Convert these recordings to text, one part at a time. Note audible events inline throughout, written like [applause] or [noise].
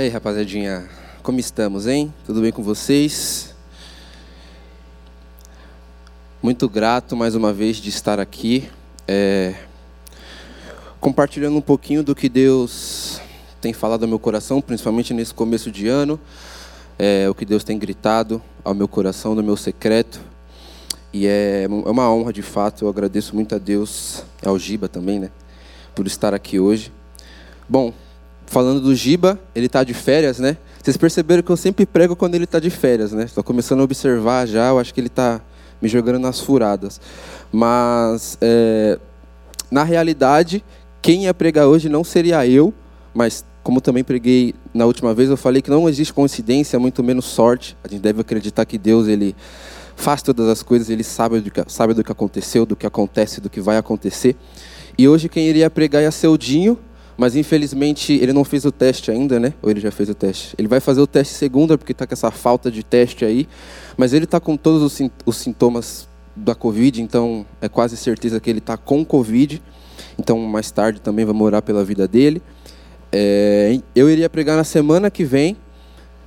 E aí, rapaziadinha, como estamos, hein? Tudo bem com vocês? Muito grato mais uma vez de estar aqui, é, compartilhando um pouquinho do que Deus tem falado ao meu coração, principalmente nesse começo de ano, é, o que Deus tem gritado ao meu coração, no meu secreto. E é, é uma honra, de fato, eu agradeço muito a Deus, ao Giba também, né, por estar aqui hoje. Bom, falando do Giba, ele está de férias, né? Vocês perceberam que eu sempre prego quando ele está de férias, né? Estou começando a observar já, eu acho que ele está me jogando nas furadas. Mas, é, na realidade, quem ia pregar hoje não seria eu, mas como também preguei na última vez, eu falei que não existe coincidência, muito menos sorte. A gente deve acreditar que Deus, ele faz todas as coisas, ele sabe do que, sabe do que aconteceu, do que acontece, do que vai acontecer. E hoje quem iria pregar ia ser o Dinho, mas infelizmente ele não fez o teste ainda, né? Ou ele já fez o teste? Ele vai fazer o teste segunda, porque está com essa falta de teste aí. Mas ele está com todos os, os sintomas da Covid, então é quase certeza que ele está com Covid. Então mais tarde também vamos orar pela vida dele. É, eu iria pregar na semana que vem,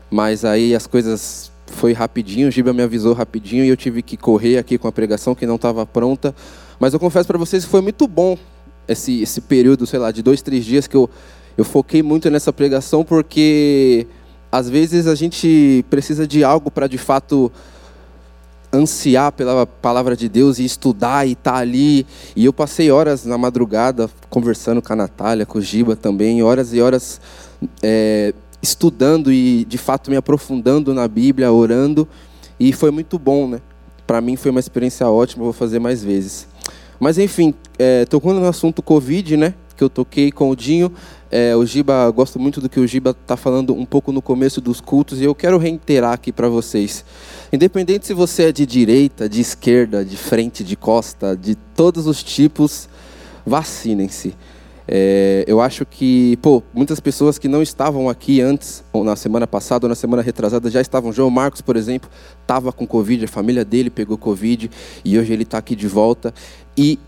mas aí as coisas foi rapidinho, o Giba me avisou rapidinho e eu tive que correr aqui com a pregação que não estava pronta. Mas eu confesso para vocês que foi muito bom esse, esse período, sei lá, de dois, três dias que eu, eu foquei muito nessa pregação, porque às vezes a gente precisa de algo para de fato ansiar pela palavra de Deus e estudar e estar tá ali. E eu passei horas na madrugada conversando com a Natália, com o Giba também, horas e horas é, estudando e de fato me aprofundando na Bíblia, orando. E foi muito bom, né? Para mim foi uma experiência ótima, vou fazer mais vezes. Mas enfim, é, tocando no assunto Covid, né? Que eu toquei com o Dinho. É, o Giba, gosto muito do que o Giba está falando um pouco no começo dos cultos e eu quero reiterar aqui para vocês. Independente se você é de direita, de esquerda, de frente, de costa, de todos os tipos, vacinem-se. É, eu acho que, pô, muitas pessoas que não estavam aqui antes, ou na semana passada ou na semana retrasada, já estavam. João Marcos, por exemplo, estava com Covid, a família dele pegou Covid e hoje ele está aqui de volta. E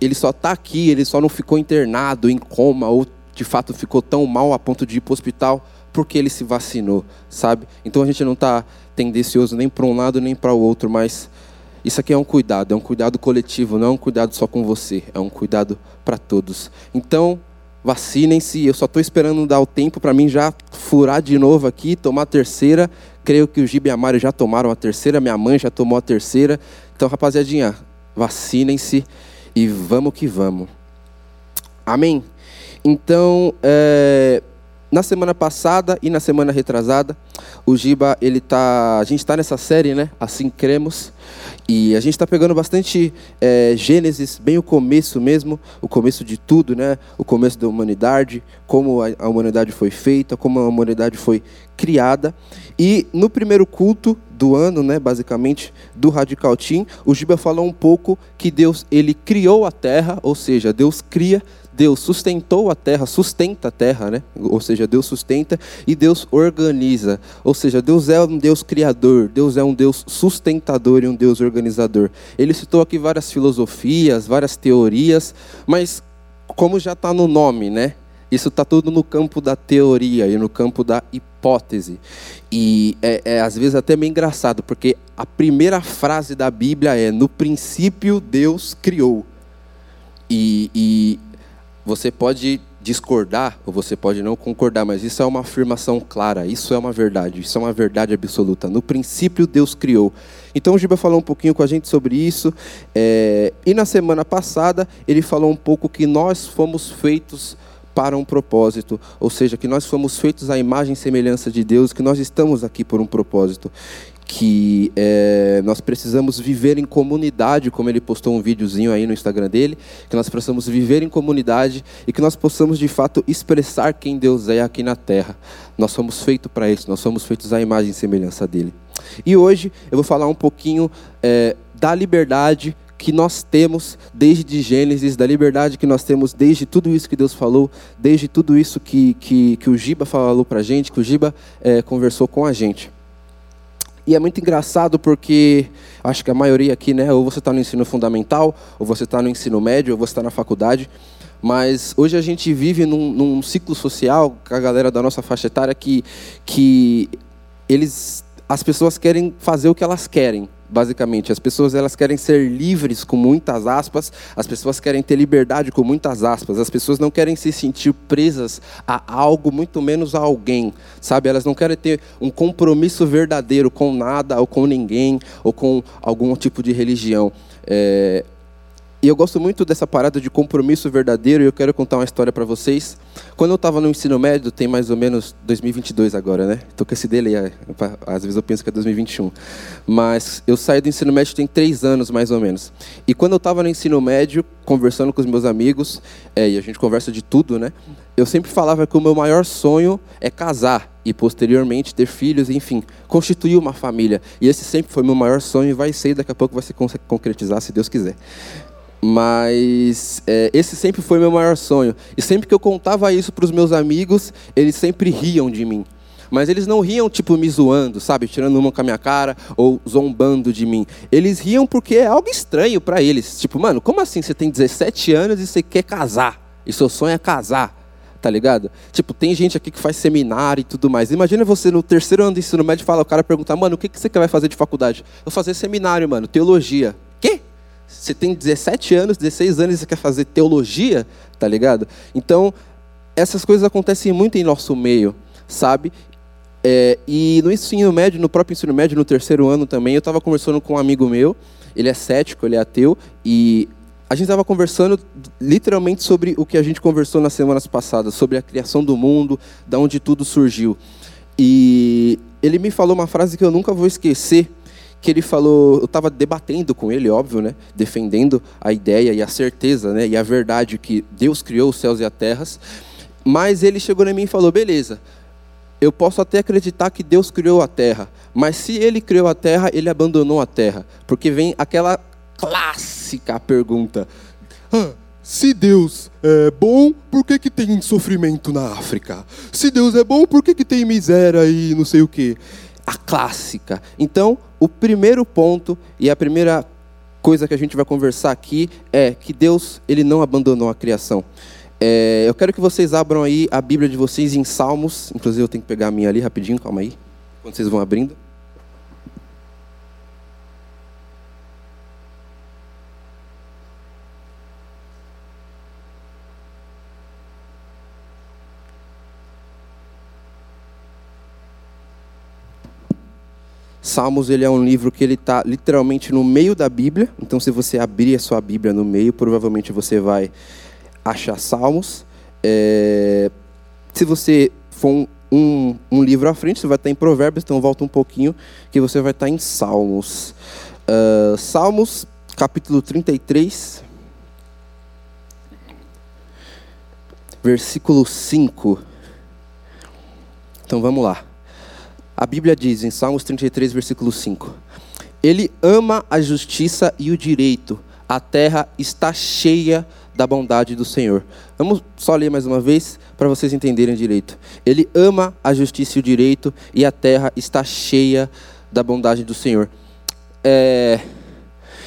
ele só está aqui, ele só não ficou internado, em coma, ou de fato ficou tão mal a ponto de ir para o hospital porque ele se vacinou, sabe? Então a gente não está tendencioso nem para um lado nem para o outro, mas isso aqui é um cuidado, é um cuidado coletivo, não é um cuidado só com você, é um cuidado para todos. Então, vacinem-se, eu só estou esperando dar o tempo para mim já furar de novo aqui, tomar a terceira. Creio que o Gibe e a Mari já tomaram a terceira, minha mãe já tomou a terceira. Então, rapaziadinha, vacinem-se e vamos que vamos. Amém? Então, é, na semana passada e na semana retrasada, o Giba, ele tá, a gente está nessa série, né? Assim cremos. E a gente está pegando bastante é, Gênesis, bem o começo mesmo, o começo de tudo, né? O começo da humanidade, como a, humanidade foi feita, como a humanidade foi criada. E no primeiro culto do ano, né, basicamente, do Radical Team, o Giba falou um pouco que Deus ele criou a terra, ou seja, Deus cria Deus sustentou a terra, sustenta a terra, né? Ou seja, Deus sustenta e Deus organiza. Ou seja, Deus é um Deus criador, Deus é um Deus sustentador e um Deus organizador. Ele citou aqui várias filosofias, várias teorias, mas como já está no nome, né? Isso está tudo no campo da teoria e no campo da hipótese. E é, é, às vezes até meio engraçado, porque a primeira frase da Bíblia é: No princípio Deus criou. E, e você pode discordar ou você pode não concordar, mas isso é uma afirmação clara, isso é uma verdade, isso é uma verdade absoluta. No princípio, Deus criou. Então, o Giba falou um pouquinho com a gente sobre isso. É... e na semana passada, ele falou um pouco que nós fomos feitos para um propósito, ou seja, que nós fomos feitos à imagem e semelhança de Deus, que nós estamos aqui por um propósito que é, nós precisamos viver em comunidade, como ele postou um videozinho aí no Instagram dele, que nós precisamos viver em comunidade e que nós possamos de fato expressar quem Deus é aqui na Terra. Nós somos feitos para isso, nós somos feitos à imagem e semelhança dele. E hoje eu vou falar um pouquinho é, da liberdade que nós temos desde Gênesis, da liberdade que nós temos desde tudo isso que Deus falou, desde tudo isso que, que, que o Giba falou para a gente, que o Giba é, conversou com a gente. E é muito engraçado porque acho que a maioria aqui, né, ou você está no ensino fundamental, ou você está no ensino médio, ou você está na faculdade. Mas hoje a gente vive num, num ciclo social, com a galera da nossa faixa etária, que, que eles, as pessoas querem fazer o que elas querem basicamente. As pessoas elas querem ser livres com muitas aspas, as pessoas querem ter liberdade com muitas aspas, as pessoas não querem se sentir presas a algo, muito menos a alguém, sabe? Elas não querem ter um compromisso verdadeiro com nada ou com ninguém ou com algum tipo de religião. É, e eu gosto muito dessa parada de compromisso verdadeiro e eu quero contar uma história para vocês. Quando eu estava no ensino médio, tem mais ou menos 2022 agora, né? Tô com esse dele, é, às vezes eu penso que é 2021. Mas eu saí do ensino médio tem três anos, mais ou menos. E quando eu estava no ensino médio, conversando com os meus amigos, é, e a gente conversa de tudo, né? Eu sempre falava que o meu maior sonho é casar e posteriormente ter filhos, enfim, constituir uma família. E esse sempre foi meu maior sonho e vai ser, daqui a pouco vai se concretizar, se Deus quiser. Mas é, esse sempre foi meu maior sonho. E sempre que eu contava isso para os meus amigos, eles sempre riam de mim. Mas eles não riam, tipo, me zoando, sabe? Tirando uma com a minha cara ou zombando de mim. Eles riam porque é algo estranho para eles. Tipo, mano, como assim você tem 17 anos e você quer casar? E seu sonho é casar? Tá ligado? Tipo, tem gente aqui que faz seminário e tudo mais. Imagina você no terceiro ano de ensino médio falar, o cara perguntar, mano, o que, que você vai fazer de faculdade? Eu vou fazer seminário, mano, teologia. Você tem 17 anos, 16 anos e você quer fazer teologia, tá ligado? Então, essas coisas acontecem muito em nosso meio, sabe? É, e no ensino médio, no próprio ensino médio, no terceiro ano também, eu estava conversando com um amigo meu, ele é cético, ele é ateu, e a gente estava conversando literalmente sobre o que a gente conversou nas semanas passadas, sobre a criação do mundo, da onde tudo surgiu. E ele me falou uma frase que eu nunca vou esquecer, que ele falou, eu estava debatendo com ele, óbvio, né, defendendo a ideia e a certeza, né, e a verdade que Deus criou os céus e as terras, mas ele chegou em mim e falou, beleza, eu posso até acreditar que Deus criou a terra, mas se ele criou a terra, ele abandonou a terra, porque vem aquela clássica pergunta, ah, se Deus é bom, por que, que tem sofrimento na África? Se Deus é bom, por que, que tem miséria e não sei o quê? A clássica. Então, o primeiro ponto e a primeira coisa que a gente vai conversar aqui é que Deus ele não abandonou a criação. É, eu quero que vocês abram aí a Bíblia de vocês em Salmos. Inclusive eu tenho que pegar a minha ali rapidinho, calma aí. Quando vocês vão abrindo. Salmos ele é um livro que ele está literalmente no meio da Bíblia. Então, se você abrir a sua Bíblia no meio, provavelmente você vai achar Salmos. É... Se você for um, um, um, livro à frente, você vai estar em Provérbios. Então, volta um pouquinho que você vai estar em Salmos. Uh, Salmos, capítulo 33, versículo 5. Então, vamos lá. A Bíblia diz em Salmos 33, versículo 5: Ele ama a justiça e o direito, a terra está cheia da bondade do Senhor. Vamos só ler mais uma vez para vocês entenderem direito. Ele ama a justiça e o direito, e a terra está cheia da bondade do Senhor. É,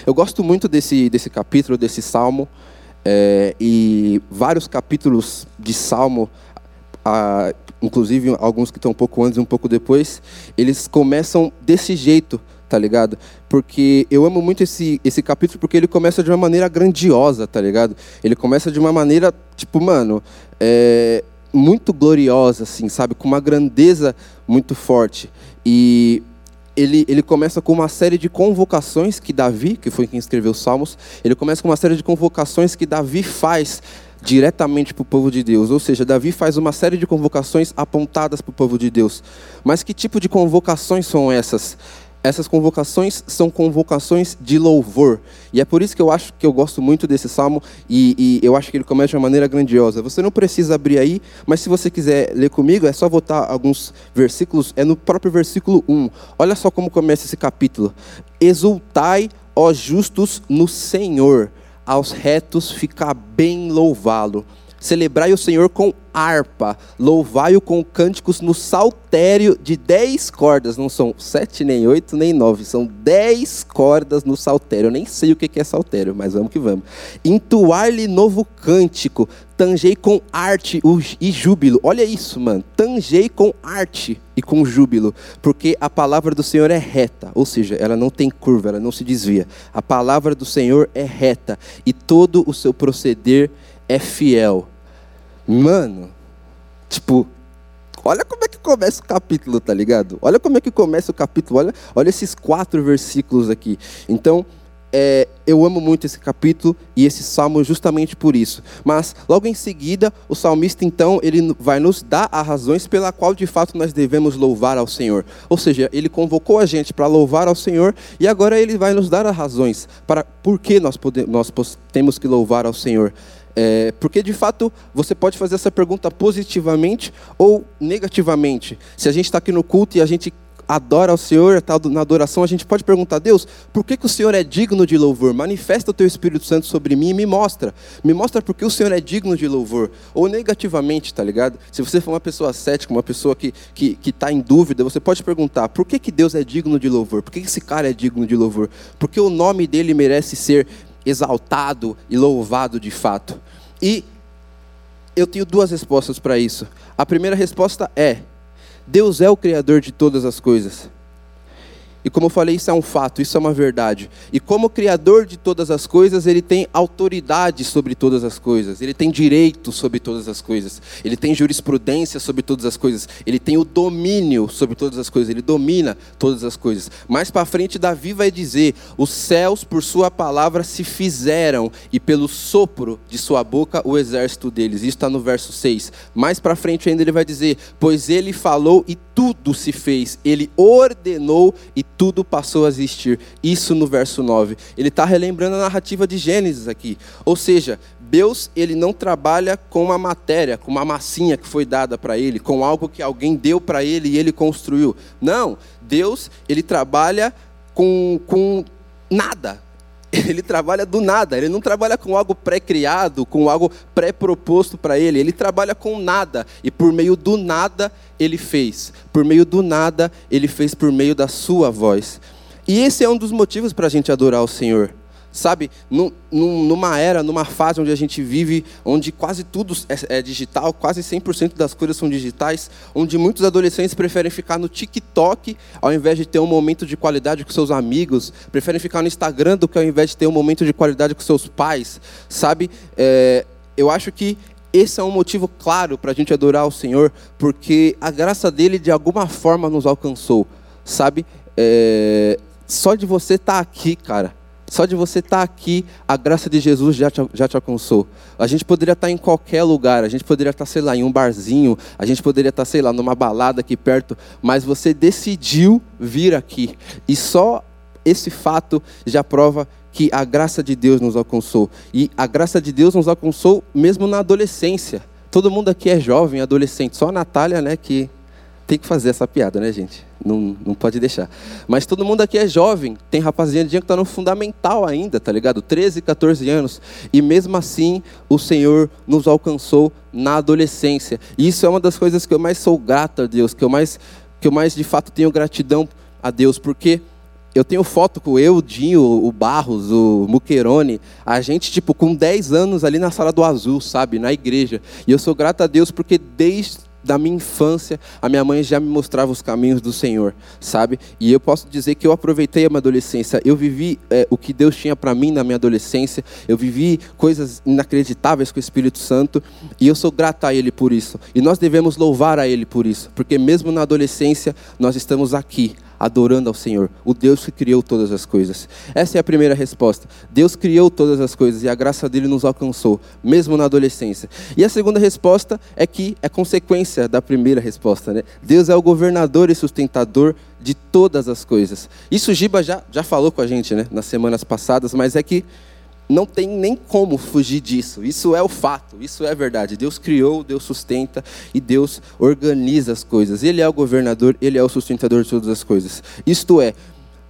eu gosto muito desse, desse capítulo, desse salmo, é, e vários capítulos de salmo. Inclusive alguns que estão um pouco antes e um pouco depois, eles começam desse jeito, tá ligado? Porque eu amo muito esse, esse capítulo porque ele começa de uma maneira grandiosa, tá ligado? Ele começa de uma maneira, tipo, mano, é, muito gloriosa, assim, sabe? Com uma grandeza muito forte. E ele, ele começa com uma série de convocações que Davi, que foi quem escreveu os Salmos, ele começa com uma série de convocações que Davi faz diretamente para o povo de Deus. Ou seja, Davi faz uma série de convocações apontadas para o povo de Deus. Mas que tipo de convocações são essas? Essas convocações são convocações de louvor. E é por isso que eu acho que eu gosto muito desse salmo e, e eu acho que ele começa de uma maneira grandiosa. Você não precisa abrir aí, mas se você quiser ler comigo, é só botar alguns versículos. É no próprio versículo 1. Olha só como começa esse capítulo. Exultai, ó justos, no Senhor aos retos ficar bem louvá-lo. Celebrai o Senhor com harpa, louvai-o com cânticos no saltério de dez cordas, não são sete, nem oito, nem nove, são dez cordas no saltério. Eu nem sei o que é saltério, mas vamos que vamos. Entoar-lhe novo cântico, tangei com arte e júbilo. Olha isso, mano. Tangei com arte e com júbilo, porque a palavra do Senhor é reta, ou seja, ela não tem curva, ela não se desvia. A palavra do Senhor é reta e todo o seu proceder é fiel. Mano, tipo, olha como é que começa o capítulo, tá ligado? Olha como é que começa o capítulo, olha, olha esses quatro versículos aqui. Então, é, eu amo muito esse capítulo e esse salmo justamente por isso. Mas logo em seguida, o salmista então ele vai nos dar as razões pela qual de fato nós devemos louvar ao Senhor. Ou seja, ele convocou a gente para louvar ao Senhor e agora ele vai nos dar as razões para por que nós, podemos, nós temos que louvar ao Senhor. É, porque de fato você pode fazer essa pergunta positivamente ou negativamente. Se a gente está aqui no culto e a gente adora ao Senhor, está na adoração, a gente pode perguntar a Deus, por que, que o Senhor é digno de louvor? Manifesta o teu Espírito Santo sobre mim e me mostra. Me mostra por que o Senhor é digno de louvor. Ou negativamente, tá ligado? Se você for uma pessoa cética, uma pessoa que está que, que tá em dúvida, você pode perguntar, por que, que Deus é digno de louvor? Por que, que esse cara é digno de louvor? Porque o nome dele merece ser exaltado e louvado de fato. E eu tenho duas respostas para isso. A primeira resposta é: Deus é o Criador de todas as coisas. E como eu falei, isso é um fato, isso é uma verdade. E como Criador de todas as coisas, Ele tem autoridade sobre todas as coisas, Ele tem direito sobre todas as coisas, Ele tem jurisprudência sobre todas as coisas, Ele tem o domínio sobre todas as coisas, Ele domina todas as coisas. Mais para frente, Davi vai dizer: Os céus, por Sua palavra, se fizeram, e pelo sopro de Sua boca, o exército deles. Isso está no verso 6. Mais para frente ainda ele vai dizer: Pois Ele falou e tudo se fez, Ele ordenou e tudo passou a existir. Isso no verso 9. Ele está relembrando a narrativa de Gênesis aqui. Ou seja, Deus ele não trabalha com uma matéria, com uma massinha que foi dada para ele, com algo que alguém deu para ele e ele construiu. Não, Deus ele trabalha com, com nada. [laughs] Ele trabalha do nada, ele não trabalha com algo pré-criado, com algo pré-proposto para ele, ele trabalha com nada, e por meio do nada ele fez, por meio do nada ele fez por meio da sua voz. E esse é um dos motivos para a gente adorar o Senhor. Sabe, numa era, numa fase onde a gente vive, onde quase tudo é, é digital, quase 100% das coisas são digitais, onde muitos adolescentes preferem ficar no TikTok ao invés de ter um momento de qualidade com seus amigos, preferem ficar no Instagram do que ao invés de ter um momento de qualidade com seus pais, sabe? É, eu acho que esse é um motivo claro para a gente adorar o Senhor, porque a graça dele de alguma forma nos alcançou, sabe? É, só de você estar tá aqui, cara só de você estar tá aqui, a graça de Jesus já te, já te alcançou. A gente poderia estar tá em qualquer lugar, a gente poderia estar, tá, sei lá, em um barzinho, a gente poderia estar, sei lá, numa balada aqui perto, mas você decidiu vir aqui. E só esse fato já prova que a graça de Deus nos alcançou. E a graça de Deus nos alcançou mesmo na adolescência. Todo mundo aqui é jovem, adolescente, só a Natália, né, que tem que fazer essa piada, né, gente? Não, não pode deixar. Mas todo mundo aqui é jovem, tem rapaziada que está no fundamental ainda, tá ligado? 13, 14 anos. E mesmo assim, o Senhor nos alcançou na adolescência. E isso é uma das coisas que eu mais sou grato a Deus, que eu mais, que eu mais de fato tenho gratidão a Deus, porque eu tenho foto com eu, o Dinho, o Barros, o Muquerone, a gente, tipo, com 10 anos ali na sala do azul, sabe, na igreja. E eu sou grato a Deus porque desde da minha infância, a minha mãe já me mostrava os caminhos do Senhor, sabe? E eu posso dizer que eu aproveitei a minha adolescência. Eu vivi é, o que Deus tinha para mim na minha adolescência. Eu vivi coisas inacreditáveis com o Espírito Santo. E eu sou grato a Ele por isso. E nós devemos louvar a Ele por isso. Porque mesmo na adolescência, nós estamos aqui adorando ao Senhor, o Deus que criou todas as coisas. Essa é a primeira resposta. Deus criou todas as coisas e a graça dele nos alcançou, mesmo na adolescência. E a segunda resposta é que é consequência da primeira resposta, né? Deus é o governador e sustentador de todas as coisas. Isso Giba já, já falou com a gente, né, nas semanas passadas, mas é que não tem nem como fugir disso. Isso é o fato, isso é verdade. Deus criou, Deus sustenta e Deus organiza as coisas. Ele é o governador, ele é o sustentador de todas as coisas. Isto é,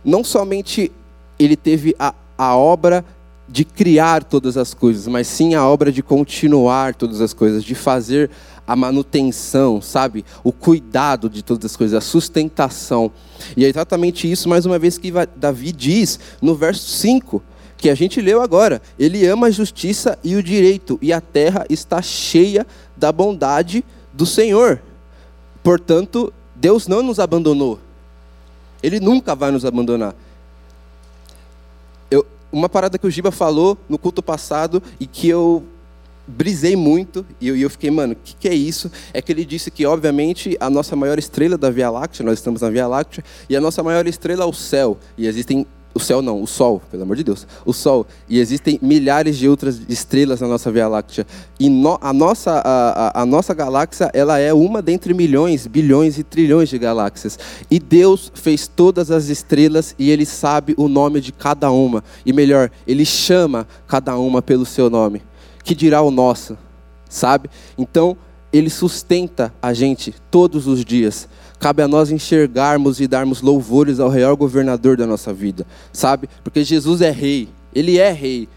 não somente ele teve a, a obra de criar todas as coisas, mas sim a obra de continuar todas as coisas, de fazer a manutenção, sabe? O cuidado de todas as coisas, a sustentação. E é exatamente isso, mais uma vez, que Davi diz no verso 5, que a gente leu agora. Ele ama a justiça e o direito, e a terra está cheia da bondade do Senhor. Portanto, Deus não nos abandonou. Ele nunca vai nos abandonar. Eu, uma parada que o Giba falou no culto passado e que eu brisei muito e eu, eu fiquei, mano, o que, que, é isso? É que ele disse que, obviamente, a nossa maior estrela da Via Láctea, nós estamos na Via Láctea, e a nossa maior estrela é o céu. E existem o céu não, o Sol, pelo amor de Deus, o Sol. E existem milhares de outras estrelas na nossa Via Láctea. E no, a, nossa, a, a, a, nossa galáxia, ela é uma dentre milhões, bilhões e trilhões de galáxias. E Deus fez todas as estrelas e Ele sabe o nome de cada uma. E melhor, Ele chama cada uma pelo seu nome que dirá o nosso, sabe? Então, ele sustenta a gente todos os dias. Cabe a nós enxergarmos e darmos louvores ao real governador da nossa vida, sabe? Porque Jesus é rei, ele é rei.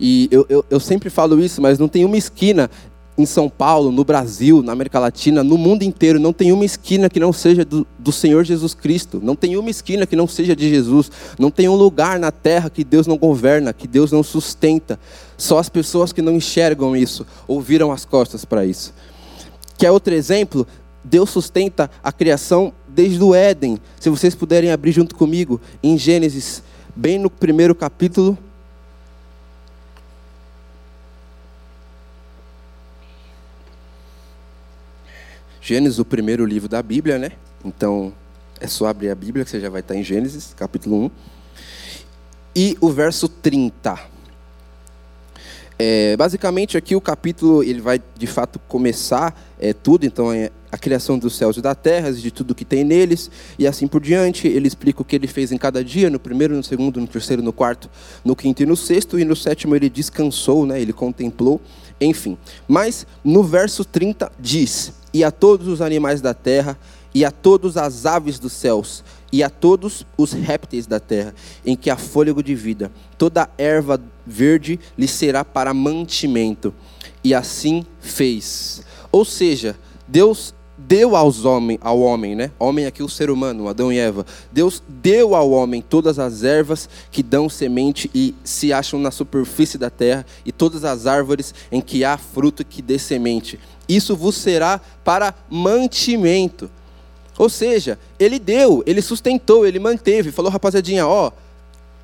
E eu, eu, eu sempre falo isso, mas não tem uma esquina em São Paulo, no Brasil, na América Latina, no mundo inteiro, não tem uma esquina que não seja do, do, Senhor Jesus Cristo, não tem uma esquina que não seja de Jesus, não tem um lugar na terra que Deus não governa, que Deus não sustenta. Só as pessoas que não enxergam isso, ouviram as costas para isso. Quer outro exemplo? Deus sustenta a criação desde o Éden. Se vocês puderem abrir junto comigo em Gênesis, bem no primeiro capítulo, Gênesis, o primeiro livro da Bíblia, né? Então, é só abrir a Bíblia que você já vai estar em Gênesis, capítulo 1. E o verso 30. É, basicamente, aqui o capítulo ele vai de fato começar é, tudo, então é a criação dos céus e da terra, de tudo que tem neles, e assim por diante. Ele explica o que ele fez em cada dia, no primeiro, no segundo, no terceiro, no quarto, no quinto e no sexto, e no sétimo ele descansou, né, ele contemplou, enfim. Mas no verso 30 diz: e a todos os animais da terra, e a todas as aves dos céus, e a todos os répteis da terra, em que há fôlego de vida. Toda erva verde lhe será para mantimento. E assim fez. Ou seja, Deus deu aos homem, ao homem, né? Homem aqui o ser humano, Adão e Eva. Deus deu ao homem todas as ervas que dão semente e se acham na superfície da terra e todas as árvores em que há fruto que dê semente isso vos será para mantimento. Ou seja, ele deu, ele sustentou, ele manteve. Falou, rapaziadinha, ó,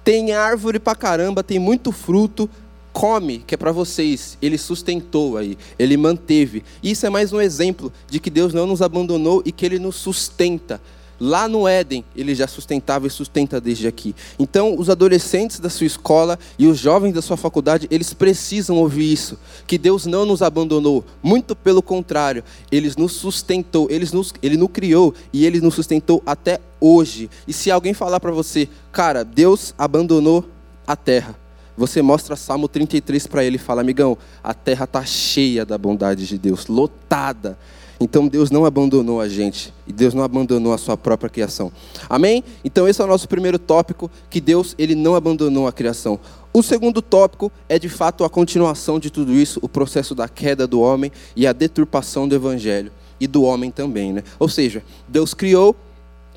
tem árvore pra caramba, tem muito fruto, come, que é para vocês. Ele sustentou aí, ele manteve. Isso é mais um exemplo de que Deus não nos abandonou e que ele nos sustenta. Lá no Éden, ele já sustentava e sustenta desde aqui. Então, os adolescentes da sua escola e os jovens da sua faculdade, eles precisam ouvir isso: que Deus não nos abandonou, muito pelo contrário, ele nos sustentou, ele nos, ele nos criou e ele nos sustentou até hoje. E se alguém falar para você, cara, Deus abandonou a terra, você mostra Salmo 33 para ele e fala: amigão, a terra está cheia da bondade de Deus, lotada. Então Deus não abandonou a gente e Deus não abandonou a sua própria criação. Amém? Então esse é o nosso primeiro tópico, que Deus ele não abandonou a criação. O segundo tópico é de fato a continuação de tudo isso, o processo da queda do homem e a deturpação do evangelho e do homem também, né? Ou seja, Deus criou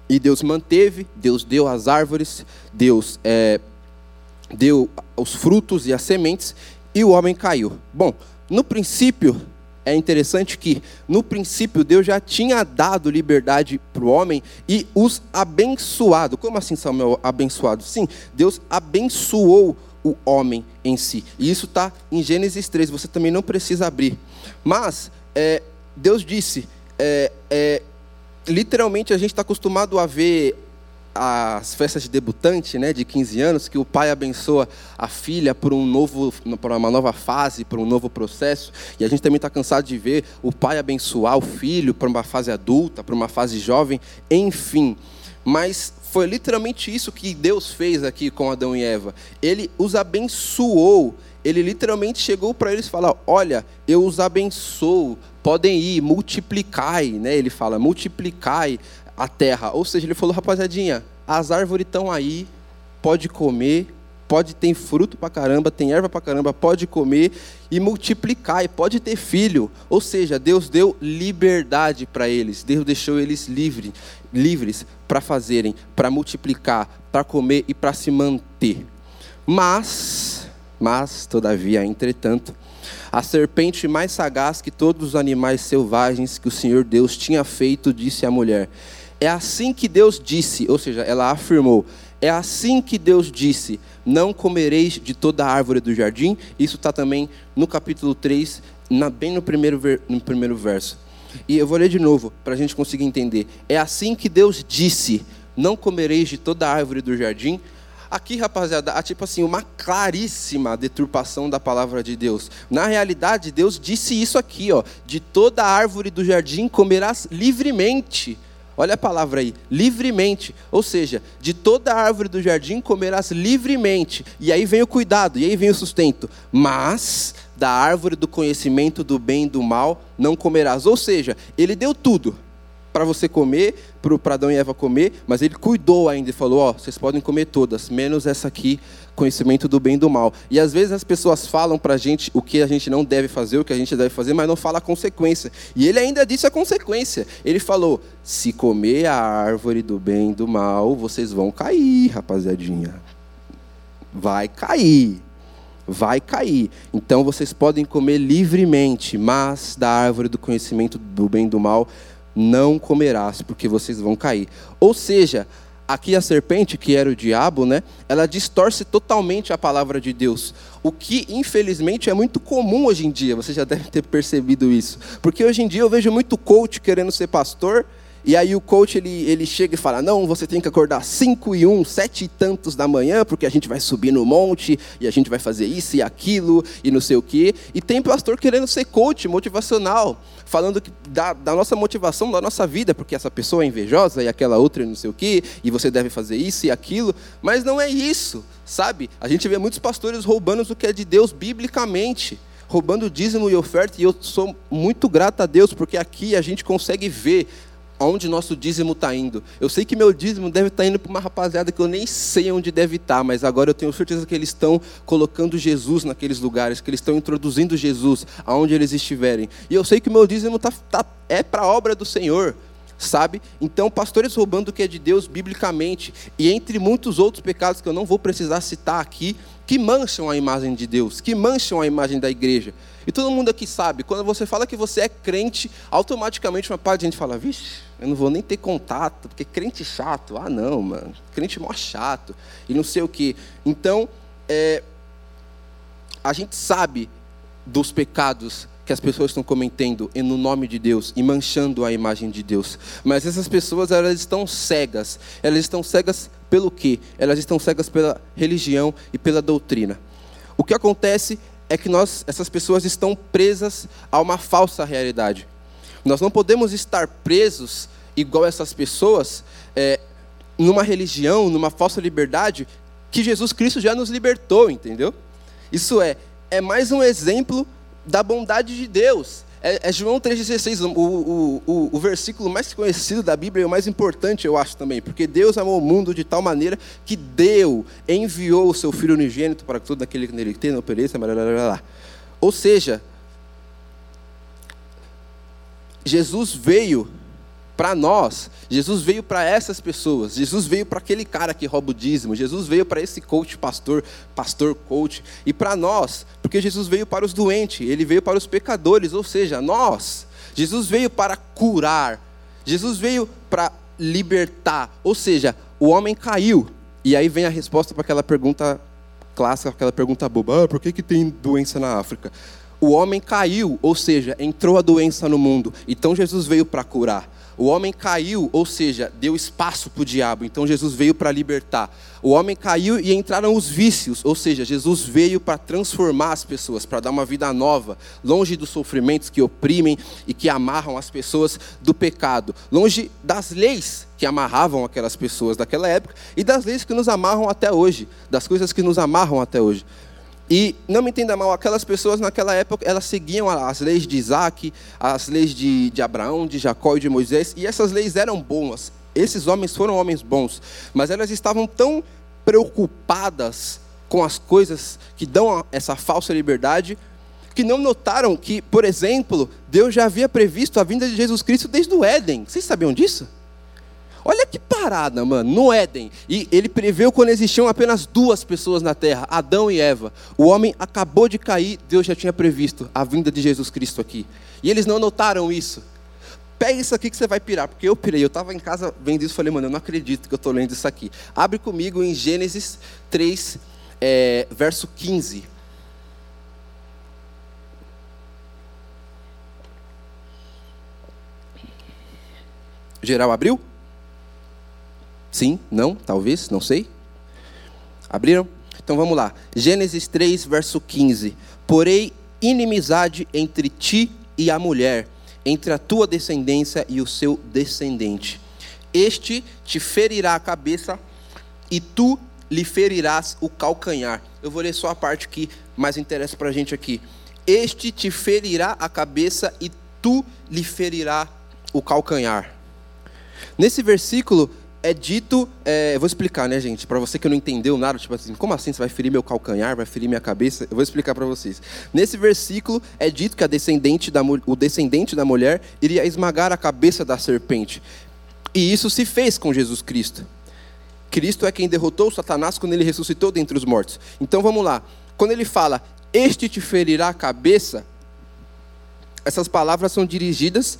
e Deus manteve, Deus deu as árvores, Deus é, deu os frutos e as sementes e o homem caiu. Bom, no princípio é interessante que, no princípio, Deus já tinha dado liberdade para o homem e os abençoado. Como assim, Samuel, abençoado? Sim, Deus abençoou o homem em si. E isso está em Gênesis 3, você também não precisa abrir. Mas, é, Deus disse, é, é, literalmente a gente está acostumado a ver as festas de debutante, né, de 15 anos, que o pai abençoa a filha por um novo, por uma nova fase, por um novo processo, e a gente também está cansado de ver o pai abençoar o filho para uma fase adulta, para uma fase jovem, enfim. Mas foi literalmente isso que Deus fez aqui com Adão e Eva. Ele os abençoou. Ele literalmente chegou para eles e falou: Olha, eu os abençoo, podem ir, multiplicai, né? Ele fala: multiplicai a terra. Ou seja, ele falou, rapaziadinha, as árvores estão aí, pode comer, pode ter fruto para caramba, tem erva para caramba, pode comer e multiplicar, e pode ter filho. Ou seja, Deus deu liberdade para eles, Deus deixou eles livre, livres para fazerem, para multiplicar, para comer e para se manter. Mas, mas, todavia, entretanto, a serpente mais sagaz que todos os animais selvagens que o Senhor Deus tinha feito, disse à mulher: É assim que Deus disse, ou seja, ela afirmou: É assim que Deus disse: Não comereis de toda a árvore do jardim. Isso está também no capítulo 3, na, bem no primeiro, no primeiro verso. E eu vou ler de novo, para a gente conseguir entender. É assim que Deus disse: Não comereis de toda a árvore do jardim. Aqui, rapaziada, há tipo assim, uma claríssima deturpação da palavra de Deus. Na realidade, Deus disse isso aqui, ó: de toda árvore do jardim comerás livremente. Olha a palavra aí, livremente. Ou seja, de toda árvore do jardim comerás livremente. E aí vem o cuidado, e aí vem o sustento. Mas da árvore do conhecimento do bem e do mal não comerás. Ou seja, ele deu tudo para você comer, para Adão e Eva comer, mas ele cuidou ainda e falou: Ó, oh, vocês podem comer todas, menos essa aqui, conhecimento do bem e do mal. E às vezes as pessoas falam para a gente o que a gente não deve fazer, o que a gente deve fazer, mas não fala a consequência. E ele ainda disse a consequência. Ele falou: se comer a árvore do bem e do mal, vocês vão cair, rapaziadinha. Vai cair vai cair. Então vocês podem comer livremente, mas da árvore do conhecimento do bem e do mal não comerás, porque vocês vão cair. Ou seja, aqui a serpente, que era o diabo, né, ela distorce totalmente a palavra de Deus. O que, infelizmente, é muito comum hoje em dia, você já deve ter percebido isso. Porque hoje em dia eu vejo muito coach querendo ser pastor, e aí o coach ele, ele chega e fala: Não, você tem que acordar 5 e 1, 7 e tantos da manhã, porque a gente vai subir no monte e a gente vai fazer isso e aquilo e não sei o quê. E tem pastor querendo ser coach motivacional, falando da, da nossa motivação, da nossa vida, porque essa pessoa é invejosa e aquela outra não sei o quê, e você deve fazer isso e aquilo. Mas não é isso, sabe? A gente vê muitos pastores roubando o que é de Deus biblicamente roubando dízimo e oferta, e eu sou muito grato a Deus, porque aqui a gente consegue ver aonde nosso dízimo está indo. Eu sei que meu dízimo deve estar tá indo para uma rapaziada que eu nem sei onde deve estar, tá, mas agora eu tenho certeza que eles estão colocando Jesus naqueles lugares, que eles estão introduzindo Jesus aonde eles estiverem. E eu sei que o meu dízimo tá, tá é para a obra do Senhor sabe? Então, pastores roubando o que é de Deus biblicamente, e entre muitos outros pecados que eu não vou precisar citar aqui, que mancham a imagem de Deus, que mancham a imagem da igreja. E todo mundo aqui sabe, quando você fala que você é crente, automaticamente uma parte de gente fala, vixe, eu não vou nem ter contato, porque crente chato, ah não, mano, crente mó chato, e não sei o que. Então, é, a gente sabe dos pecados que as pessoas estão cometendo no nome de Deus e manchando a imagem de Deus. Mas essas pessoas elas estão cegas. Elas estão cegas pelo quê? Elas estão cegas pela religião e pela doutrina. O que acontece é que nós, essas pessoas estão presas a uma falsa realidade. Nós não podemos estar presos igual essas pessoas é, numa religião, numa falsa liberdade que Jesus Cristo já nos libertou, entendeu? Isso é, é mais um exemplo da bondade de Deus. É, é João 3,16, o, o, o, o, versículo mais conhecido da Bíblia e o mais importante, eu acho também, porque Deus amou o mundo de tal maneira que deu, enviou o seu Filho unigênito para que todo aquele que nele tem, não pereça, blá, blá, blá, blá. Ou seja, Jesus veio para nós, Jesus veio para essas pessoas, Jesus veio para aquele cara que rouba o dízimo, Jesus veio para esse coach pastor, pastor coach, e para nós, porque Jesus veio para os doentes, ele veio para os pecadores, ou seja, nós. Jesus veio para curar, Jesus veio para libertar, ou seja, o homem caiu. E aí vem a resposta para aquela pergunta clássica, aquela pergunta boba: ah, por que, que tem doença na África? O homem caiu, ou seja, entrou a doença no mundo. Então Jesus veio para curar. O homem caiu, ou seja, deu espaço para o diabo, então Jesus veio para libertar. O homem caiu e entraram os vícios, ou seja, Jesus veio para transformar as pessoas, para dar uma vida nova, longe dos sofrimentos que oprimem e que amarram as pessoas do pecado, longe das leis que amarravam aquelas pessoas daquela época e das leis que nos amarram até hoje, das coisas que nos amarram até hoje. E não me entenda mal, aquelas pessoas naquela época, elas seguiam as leis de Isaac, as leis de, de Abraão, de Jacó e de Moisés, e essas leis eram boas. Esses homens foram homens bons, mas elas estavam tão preocupadas com as coisas que dão essa falsa liberdade, que não notaram que, por exemplo, Deus já havia previsto a vinda de Jesus Cristo desde o Éden. Vocês sabiam disso? Olha que parada, mano, no Éden. E ele preveu quando existiam apenas duas pessoas na terra, Adão e Eva. O homem acabou de cair, Deus já tinha previsto a vinda de Jesus Cristo aqui. E eles não notaram isso. Pega isso aqui que você vai pirar, porque eu pirei. Eu estava em casa vendo isso e falei, mano, eu não acredito que eu estou lendo isso aqui. Abre comigo em Gênesis 3, é, verso 15. Geral abriu? Sim? Não? Talvez? Não sei. Abriram? Então vamos lá. Gênesis 3, verso 15. Porém, inimizade entre ti e a mulher, entre a tua descendência e o seu descendente. Este te ferirá a cabeça e tu lhe ferirás o calcanhar. Eu vou ler só a parte que mais interessa para a gente aqui. Este te ferirá a cabeça e tu lhe ferirá o calcanhar. Nesse versículo é dito, é, vou explicar, né, gente, para você que não entendeu nada, tipo assim, como assim você vai ferir meu calcanhar, vai ferir minha cabeça? Eu vou explicar para vocês. Nesse versículo é dito que descendente da, o descendente da mulher iria esmagar a cabeça da serpente. E isso se fez com Jesus Cristo. Cristo é quem derrotou Satanás quando ele ressuscitou dentre os mortos. Então vamos lá. Quando ele fala, este te ferirá a cabeça, essas palavras são dirigidas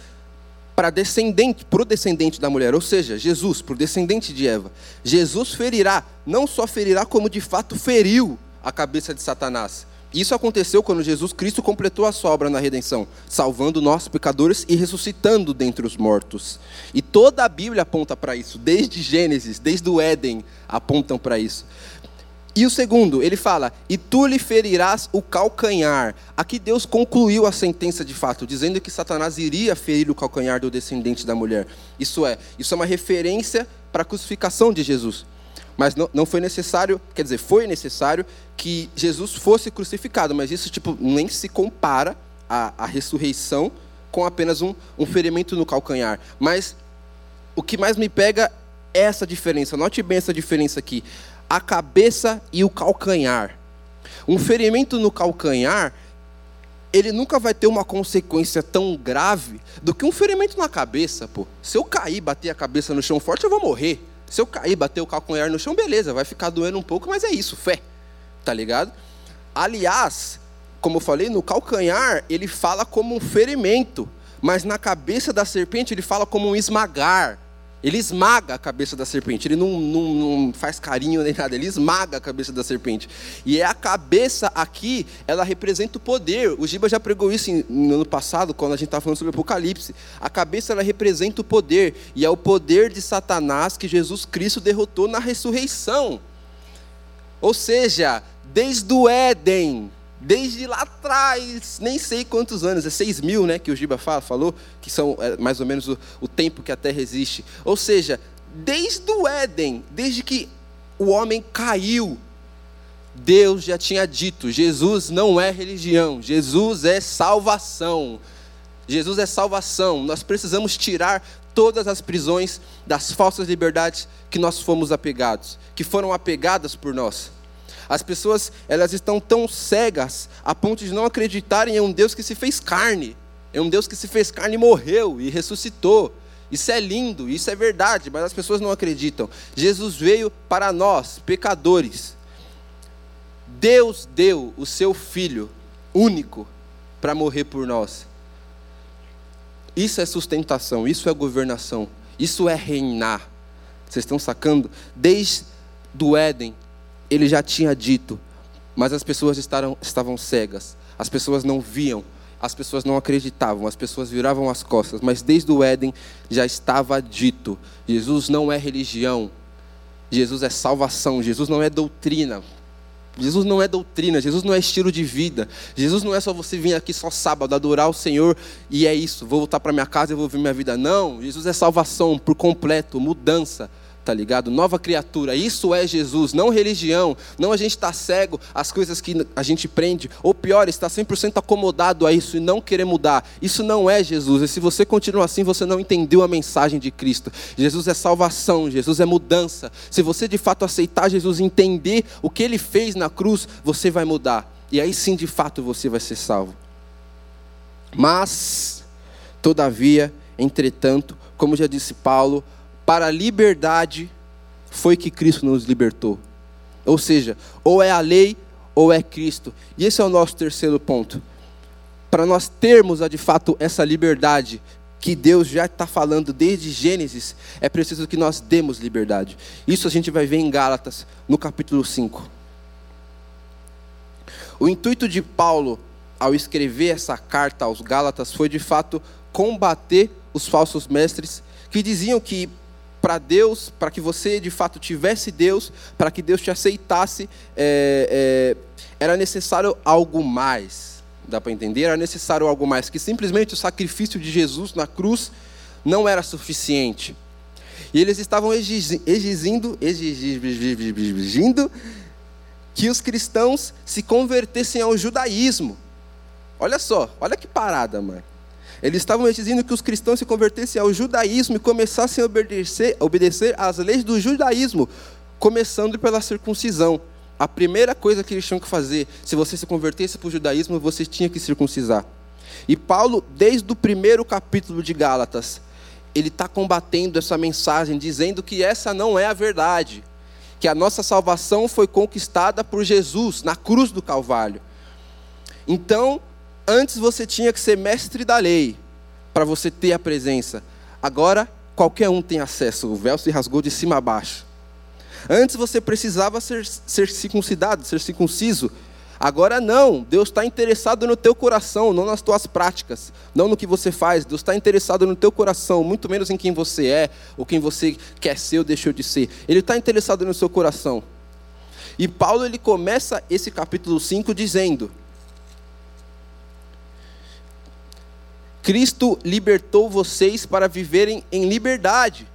para descendente, para o descendente da mulher, ou seja, Jesus, para o descendente de Eva. Jesus ferirá, não só ferirá, como de fato feriu a cabeça de Satanás. Isso aconteceu quando Jesus Cristo completou a sua obra na redenção, salvando nós pecadores e ressuscitando dentre os mortos. E toda a Bíblia aponta para isso, desde Gênesis, desde o Éden, apontam para isso. E o segundo, ele fala: E tu lhe ferirás o calcanhar. Aqui Deus concluiu a sentença de fato, dizendo que Satanás iria ferir o calcanhar do descendente da mulher. Isso é, isso é uma referência para a crucificação de Jesus. Mas não, não foi necessário, quer dizer, foi necessário que Jesus fosse crucificado, mas isso tipo, nem se compara à, à ressurreição com apenas um, um ferimento no calcanhar. Mas o que mais me pega é essa diferença. Note bem essa diferença aqui a cabeça e o calcanhar. Um ferimento no calcanhar, ele nunca vai ter uma consequência tão grave do que um ferimento na cabeça, pô. Se eu cair, bater a cabeça no chão forte, eu vou morrer. Se eu cair, bater o calcanhar no chão, beleza, vai ficar doendo um pouco, mas é isso, fé. Tá ligado? Aliás, como eu falei, no calcanhar ele fala como um ferimento, mas na cabeça da serpente ele fala como um esmagar, ele esmaga a cabeça da serpente. Ele não, não, não, faz carinho nem nada. Ele esmaga a cabeça da serpente. E é a cabeça aqui, ela representa o poder. O Giba já pregou isso no ano passado, quando a gente estava falando sobre o Apocalipse. A cabeça, ela representa o poder. E é o poder de Satanás que Jesus Cristo derrotou na ressurreição. Ou seja, desde o Éden, desde lá atrás, nem sei quantos anos, é 6 mil, né, que o Giba fala, falou, que são é, mais ou menos o, o tempo que a Terra existe. Ou seja, desde o Éden, desde que o homem caiu, Deus já tinha dito: Jesus não é religião, Jesus é salvação. Jesus é salvação. Nós precisamos tirar todas as prisões das falsas liberdades que nós fomos apegados, que foram apegadas por nós. As pessoas, elas estão tão cegas a ponto de não acreditarem em um Deus que se fez carne. É um Deus que se fez carne e morreu e ressuscitou. Isso é lindo, isso é verdade, mas as pessoas não acreditam. Jesus veio para nós, pecadores. Deus deu o seu filho único para morrer por nós. Isso é sustentação, isso é governação, isso é reinar. Vocês estão sacando? Desde do Éden, ele já tinha dito, mas as pessoas estavam, estavam cegas, as pessoas não viam, as pessoas não acreditavam, as pessoas viravam as costas, mas desde o Éden já estava dito: Jesus não é religião, Jesus é salvação, Jesus não é doutrina. Jesus não é doutrina, Jesus não é estilo de vida. Jesus não é só você vir aqui só sábado adorar o Senhor e é isso, vou voltar para minha casa e vou viver minha vida. Não, Jesus é salvação por completo, mudança, tá ligado? Nova criatura, isso é Jesus, não religião, não a gente está cego às coisas que a gente prende, ou pior, está 100% acomodado a isso e não querer mudar. Isso não é Jesus, e se você continua assim, você não entendeu a mensagem de Cristo. Jesus é salvação, Jesus é mudança. Se você de fato aceitar Jesus, entender o que ele fez na cruz, você vai mudar, e aí sim de fato você vai ser salvo. Mas, todavia, entretanto, como já disse Paulo, para a liberdade foi que Cristo nos libertou. Ou seja, ou é a lei ou é Cristo. E esse é o nosso terceiro ponto. Para nós termos de fato essa liberdade que Deus já está falando desde Gênesis, é preciso que nós demos liberdade. Isso a gente vai ver em Gálatas, no capítulo 5. O intuito de Paulo, ao escrever essa carta aos Gálatas, foi de fato combater os falsos mestres que diziam que para Deus, para que você de fato tivesse Deus, para que Deus te aceitasse, é, é, era necessário algo mais. Dá para entender? Era necessário algo mais, que simplesmente o sacrifício de Jesus na cruz não era suficiente. E eles estavam exigindo, exigindo que os cristãos se convertessem ao judaísmo. Olha só, olha que parada, mano. Eles estavam dizendo que os cristãos se convertessem ao judaísmo e começassem a obedecer, obedecer às leis do judaísmo, começando pela circuncisão. A primeira coisa que eles tinham que fazer, se você se convertesse para o judaísmo, você tinha que circuncisar. E Paulo, desde o primeiro capítulo de Gálatas, ele está combatendo essa mensagem, dizendo que essa não é a verdade, que a nossa salvação foi conquistada por Jesus na cruz do Calvário. Então, Antes você tinha que ser mestre da lei para você ter a presença. Agora qualquer um tem acesso. O véu se rasgou de cima a baixo. Antes você precisava ser, ser circuncidado, ser circunciso. Agora não. Deus está interessado no teu coração, não nas tuas práticas, não no que você faz. Deus está interessado no teu coração, muito menos em quem você é, ou quem você quer ser ou deixou de ser. Ele está interessado no seu coração. E Paulo ele começa esse capítulo 5 dizendo: Cristo libertou vocês para viverem em liberdade.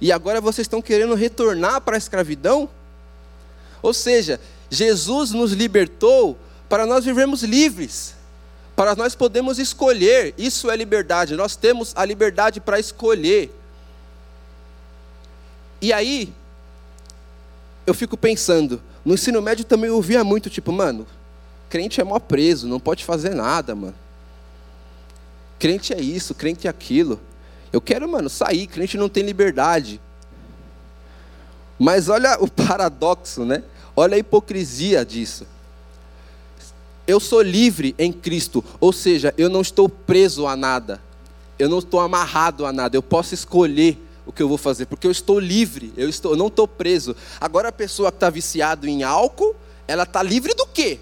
E agora vocês estão querendo retornar para a escravidão? Ou seja, Jesus nos libertou para nós vivermos livres, para nós podermos escolher. Isso é liberdade. Nós temos a liberdade para escolher. E aí, eu fico pensando, no ensino médio também eu ouvia muito, tipo, mano, crente é mó preso, não pode fazer nada, mano. Crente é isso, crente é aquilo. Eu quero, mano, sair, crente não tem liberdade. Mas olha o [laughs] paradoxo, né? Olha a hipocrisia disso. Eu sou livre em Cristo, ou seja, eu não estou preso a nada. Eu não estou amarrado a nada. Eu posso escolher o que eu vou fazer, porque eu estou livre. Eu estou, eu não estou preso. Agora a pessoa que está viciado em álcool, ela está livre do quê?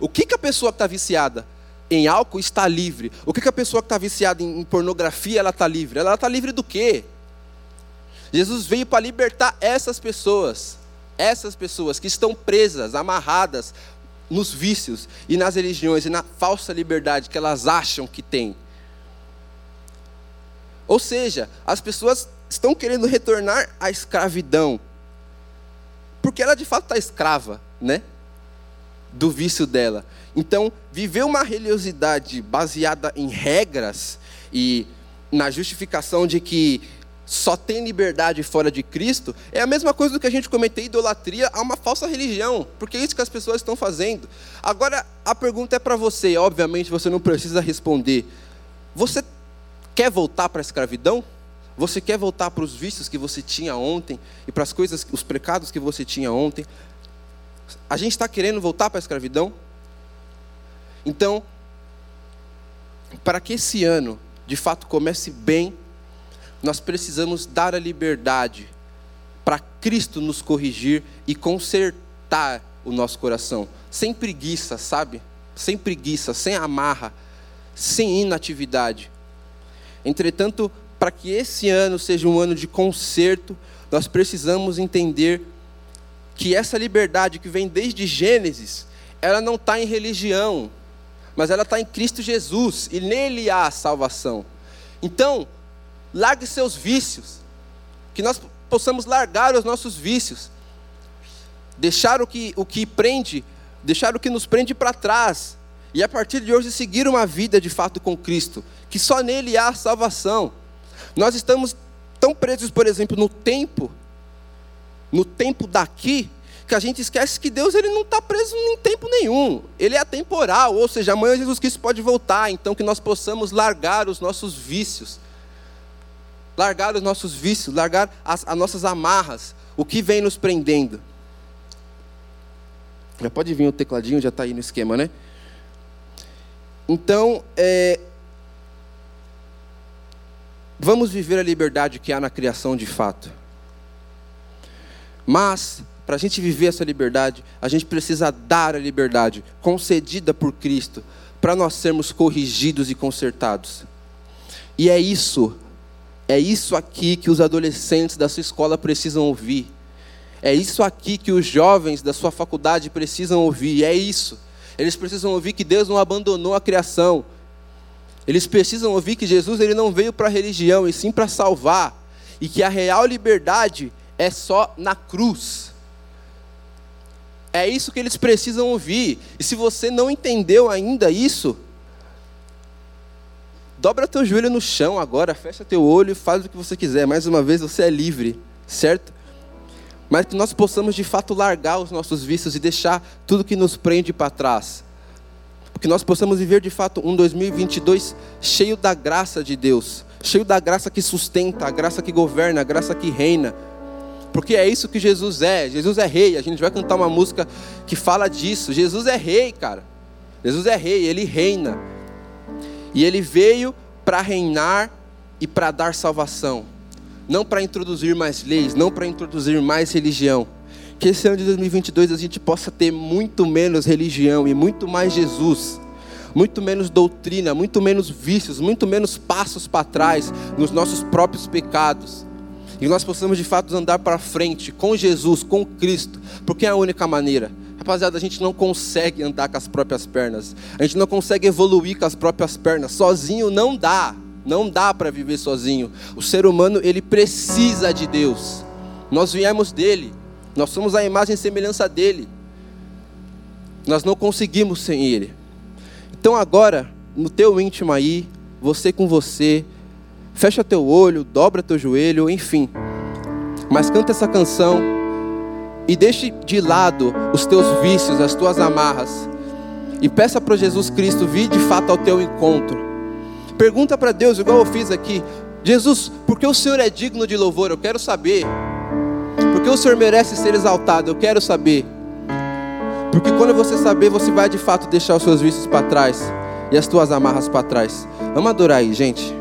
O que, que a pessoa que está viciada? Em álcool está livre. O que, que a pessoa que está viciada em, pornografia ela está livre? Ela está livre do quê? Jesus veio para libertar essas pessoas, essas pessoas que estão presas, amarradas nos vícios e nas religiões e na falsa liberdade que elas acham que têm. Ou seja, as pessoas estão querendo retornar à escravidão, porque ela de fato está escrava, né? Do vício dela. Então, viver uma religiosidade baseada em regras e na justificação de que só tem liberdade fora de Cristo, é a mesma coisa do que a gente cometer idolatria a uma falsa religião, porque é isso que as pessoas estão fazendo. Agora, a pergunta é para você, obviamente você não precisa responder. Você quer voltar para a escravidão? Você quer voltar para os vícios que você tinha ontem e para as coisas, os pecados que você tinha ontem? A gente está querendo voltar para a escravidão? Então, para que esse ano de fato comece bem, nós precisamos dar a liberdade para Cristo nos corrigir e consertar o nosso coração, sem preguiça, sabe? Sem preguiça, sem amarra, sem inatividade. Entretanto, para que esse ano seja um ano de conserto, nós precisamos entender que essa liberdade que vem desde Gênesis, ela não está em religião, mas ela está em Cristo Jesus e nele há salvação. Então, largue seus vícios, que nós possamos largar os nossos vícios, deixar o que, o que prende, deixar o que nos prende para trás, e a partir de hoje seguir uma vida de fato com Cristo, que só nele há salvação. Nós estamos tão presos, por exemplo, no tempo, no tempo daqui, que a gente esquece que Deus ele não está preso em tempo nenhum. Ele é atemporal, ou seja, amanhã Jesus Cristo pode voltar. Então que nós possamos largar os nossos vícios, largar os nossos vícios, largar as, as nossas amarras, o que vem nos prendendo. Já pode vir o tecladinho, já está aí no esquema, né? Então, é, vamos viver a liberdade que há na criação de fato. Mas, para a gente viver essa liberdade, a gente precisa dar a liberdade concedida por Cristo, para nós sermos corrigidos e consertados. E é isso, é isso aqui que os adolescentes da sua escola precisam ouvir. É isso aqui que os jovens da sua faculdade precisam ouvir. É isso. Eles precisam ouvir que Deus não abandonou a criação. Eles precisam ouvir que Jesus ele não veio para a religião, e sim para salvar. E que a real liberdade é só na cruz. É isso que eles precisam ouvir. E se você não entendeu ainda isso, dobra teu joelho no chão agora, fecha teu olho e faz o que você quiser. Mais uma vez, você é livre, certo? mas que nós possamos de fato largar os nossos vícios e deixar tudo que nos prende para trás. Que nós possamos viver de fato um 2022 cheio da graça de Deus, cheio da graça que sustenta, a graça que governa, a graça que reina. Porque é isso que Jesus é. Jesus é rei. A gente vai cantar uma música que fala disso. Jesus é rei, cara. Jesus é rei, ele reina. E ele veio para reinar e para dar salvação não para introduzir mais leis, não para introduzir mais religião. Que esse ano de 2022 a gente possa ter muito menos religião e muito mais Jesus, muito menos doutrina, muito menos vícios, muito menos passos para trás nos nossos próprios pecados. E nós possamos de fato andar para frente com Jesus, com Cristo, porque é a única maneira. Rapaziada, a gente não consegue andar com as próprias pernas, a gente não consegue evoluir com as próprias pernas, sozinho não dá. Não dá para viver sozinho. O ser humano, ele precisa de Deus. Nós viemos dele. Nós somos a imagem e semelhança dele. Nós não conseguimos sem ele. Então agora, no teu íntimo aí, você com você, fecha teu olho, dobra teu joelho, enfim. Mas canta essa canção e deixe de lado os teus vícios, as tuas amarras. E peça para Jesus Cristo vir de fato ao teu encontro. Pergunta para Deus, igual eu fiz aqui: Jesus, por que o Senhor é digno de louvor? Eu quero saber. Porque o Senhor merece ser exaltado? Eu quero saber. Porque quando você saber, você vai de fato deixar os seus vícios para trás e as tuas amarras para trás. Vamos adorar aí, gente.